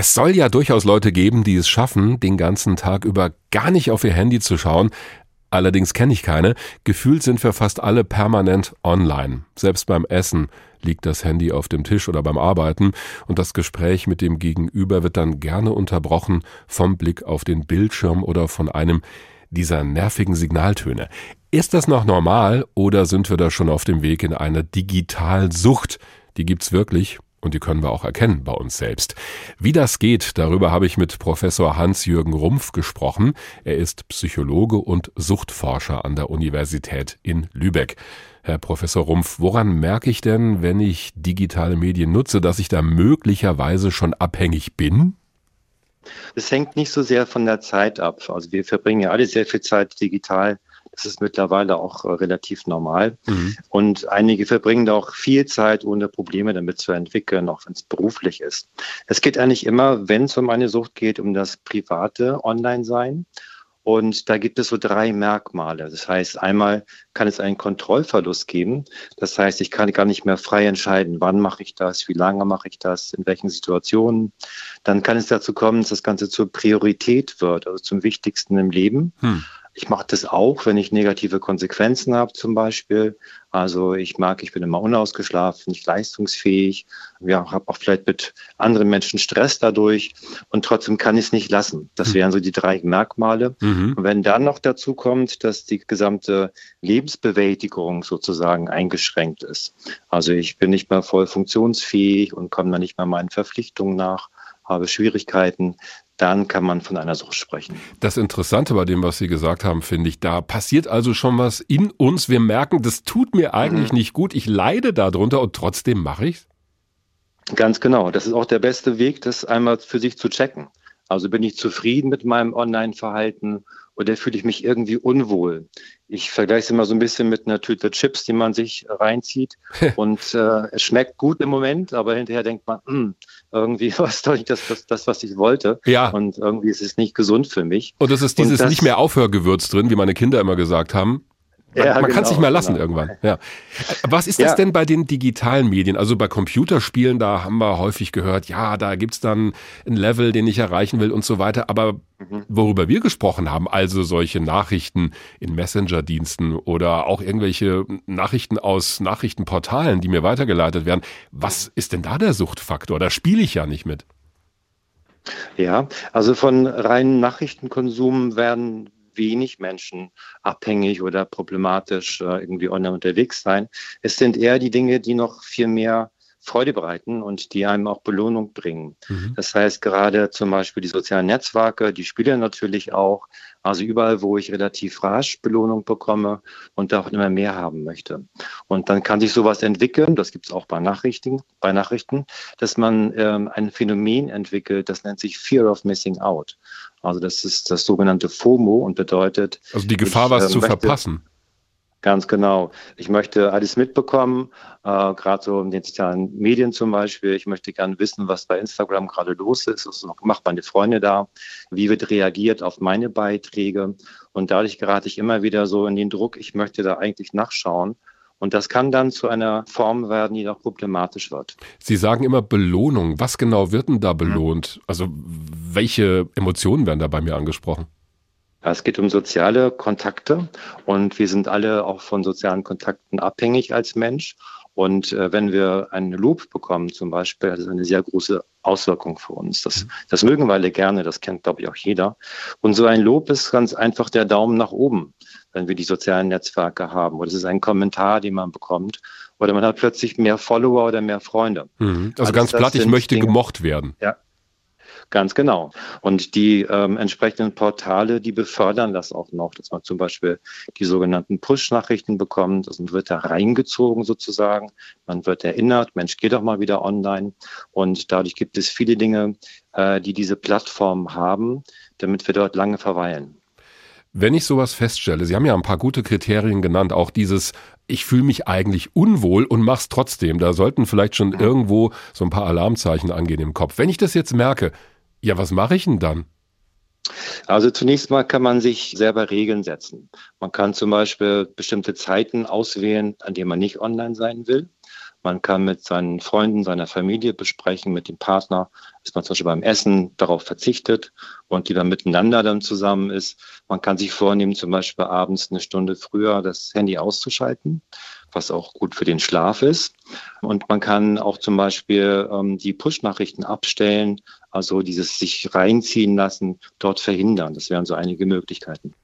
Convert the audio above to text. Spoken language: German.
Es soll ja durchaus Leute geben, die es schaffen, den ganzen Tag über gar nicht auf ihr Handy zu schauen. Allerdings kenne ich keine. Gefühlt sind wir fast alle permanent online. Selbst beim Essen liegt das Handy auf dem Tisch oder beim Arbeiten und das Gespräch mit dem Gegenüber wird dann gerne unterbrochen vom Blick auf den Bildschirm oder von einem dieser nervigen Signaltöne. Ist das noch normal oder sind wir da schon auf dem Weg in eine Digitalsucht? Die gibt's wirklich und die können wir auch erkennen bei uns selbst. Wie das geht, darüber habe ich mit Professor Hans-Jürgen Rumpf gesprochen. Er ist Psychologe und Suchtforscher an der Universität in Lübeck. Herr Professor Rumpf, woran merke ich denn, wenn ich digitale Medien nutze, dass ich da möglicherweise schon abhängig bin? Es hängt nicht so sehr von der Zeit ab. Also wir verbringen ja alle sehr viel Zeit digital das ist mittlerweile auch äh, relativ normal. Mhm. Und einige verbringen da auch viel Zeit, ohne Probleme damit zu entwickeln, auch wenn es beruflich ist. Es geht eigentlich immer, wenn es um eine Sucht geht, um das private Online-Sein. Und da gibt es so drei Merkmale. Das heißt, einmal kann es einen Kontrollverlust geben. Das heißt, ich kann gar nicht mehr frei entscheiden, wann mache ich das, wie lange mache ich das, in welchen Situationen. Dann kann es dazu kommen, dass das Ganze zur Priorität wird, also zum Wichtigsten im Leben. Hm. Ich mache das auch, wenn ich negative Konsequenzen habe zum Beispiel. Also ich mag, ich bin immer unausgeschlafen, nicht leistungsfähig, ja, habe auch vielleicht mit anderen Menschen Stress dadurch und trotzdem kann ich es nicht lassen. Das hm. wären so die drei Merkmale. Mhm. Und wenn dann noch dazu kommt, dass die gesamte Lebensbewältigung sozusagen eingeschränkt ist, also ich bin nicht mehr voll funktionsfähig und komme dann nicht mehr meinen Verpflichtungen nach, habe Schwierigkeiten, dann kann man von einer Sucht sprechen. Das Interessante bei dem, was Sie gesagt haben, finde ich, da passiert also schon was in uns. Wir merken, das tut mir eigentlich mhm. nicht gut. Ich leide darunter und trotzdem mache ich es. Ganz genau. Das ist auch der beste Weg, das einmal für sich zu checken. Also bin ich zufrieden mit meinem Online-Verhalten oder fühle ich mich irgendwie unwohl? Ich vergleiche es immer so ein bisschen mit einer Tüte Chips, die man sich reinzieht. und äh, es schmeckt gut im Moment, aber hinterher denkt man, hm, irgendwie war es doch nicht das, das, das, was ich wollte. Ja. Und irgendwie ist es nicht gesund für mich. Und es ist dieses das, nicht mehr Aufhörgewürz drin, wie meine Kinder immer gesagt haben. Man, ja, man genau, kann es nicht mehr lassen genau. irgendwann. Ja. Was ist das ja. denn bei den digitalen Medien? Also bei Computerspielen, da haben wir häufig gehört, ja, da gibt's dann ein Level, den ich erreichen will und so weiter. Aber mhm. worüber wir gesprochen haben, also solche Nachrichten in Messenger-Diensten oder auch irgendwelche Nachrichten aus Nachrichtenportalen, die mir weitergeleitet werden, was ist denn da der Suchtfaktor? Da spiele ich ja nicht mit. Ja, also von reinen Nachrichtenkonsum werden wenig Menschen abhängig oder problematisch äh, irgendwie online unterwegs sein. Es sind eher die Dinge, die noch viel mehr Freude bereiten und die einem auch Belohnung bringen. Mhm. Das heißt, gerade zum Beispiel die sozialen Netzwerke, die spielen natürlich auch, also überall, wo ich relativ rasch Belohnung bekomme und auch immer mehr haben möchte. Und dann kann sich sowas entwickeln, das gibt es auch bei Nachrichten, bei Nachrichten, dass man ähm, ein Phänomen entwickelt, das nennt sich Fear of Missing Out. Also das ist das sogenannte FOMO und bedeutet. Also die Gefahr, ich, was äh, zu verpassen. Ganz genau. Ich möchte alles mitbekommen, äh, gerade so in den sozialen Medien zum Beispiel. Ich möchte gerne wissen, was bei Instagram gerade los ist. Was macht meine Freunde da? Wie wird reagiert auf meine Beiträge? Und dadurch gerate ich immer wieder so in den Druck, ich möchte da eigentlich nachschauen. Und das kann dann zu einer Form werden, die noch problematisch wird. Sie sagen immer Belohnung. Was genau wird denn da belohnt? Also welche Emotionen werden da bei mir angesprochen? Es geht um soziale Kontakte und wir sind alle auch von sozialen Kontakten abhängig als Mensch. Und äh, wenn wir einen Lob bekommen zum Beispiel, das ist eine sehr große Auswirkung für uns. Das, mhm. das mögen wir alle gerne, das kennt, glaube ich, auch jeder. Und so ein Lob ist ganz einfach der Daumen nach oben, wenn wir die sozialen Netzwerke haben. Oder es ist ein Kommentar, den man bekommt. Oder man hat plötzlich mehr Follower oder mehr Freunde. Mhm. Also, also ganz platt, ich möchte Dinge, gemocht werden. Ja, Ganz genau. Und die ähm, entsprechenden Portale, die befördern das auch noch, dass man zum Beispiel die sogenannten Push-Nachrichten bekommt. Also man wird da reingezogen sozusagen. Man wird erinnert, Mensch, geh doch mal wieder online. Und dadurch gibt es viele Dinge, äh, die diese Plattform haben, damit wir dort lange verweilen. Wenn ich sowas feststelle, Sie haben ja ein paar gute Kriterien genannt, auch dieses ich fühle mich eigentlich unwohl und mach's trotzdem. Da sollten vielleicht schon irgendwo so ein paar Alarmzeichen angehen im Kopf. Wenn ich das jetzt merke, ja, was mache ich denn dann? Also zunächst mal kann man sich selber Regeln setzen. Man kann zum Beispiel bestimmte Zeiten auswählen, an denen man nicht online sein will. Man kann mit seinen Freunden, seiner Familie besprechen, mit dem Partner, dass man zum Beispiel beim Essen darauf verzichtet und lieber miteinander dann zusammen ist. Man kann sich vornehmen, zum Beispiel abends eine Stunde früher das Handy auszuschalten, was auch gut für den Schlaf ist. Und man kann auch zum Beispiel ähm, die Push-Nachrichten abstellen, also dieses sich reinziehen lassen, dort verhindern. Das wären so einige Möglichkeiten.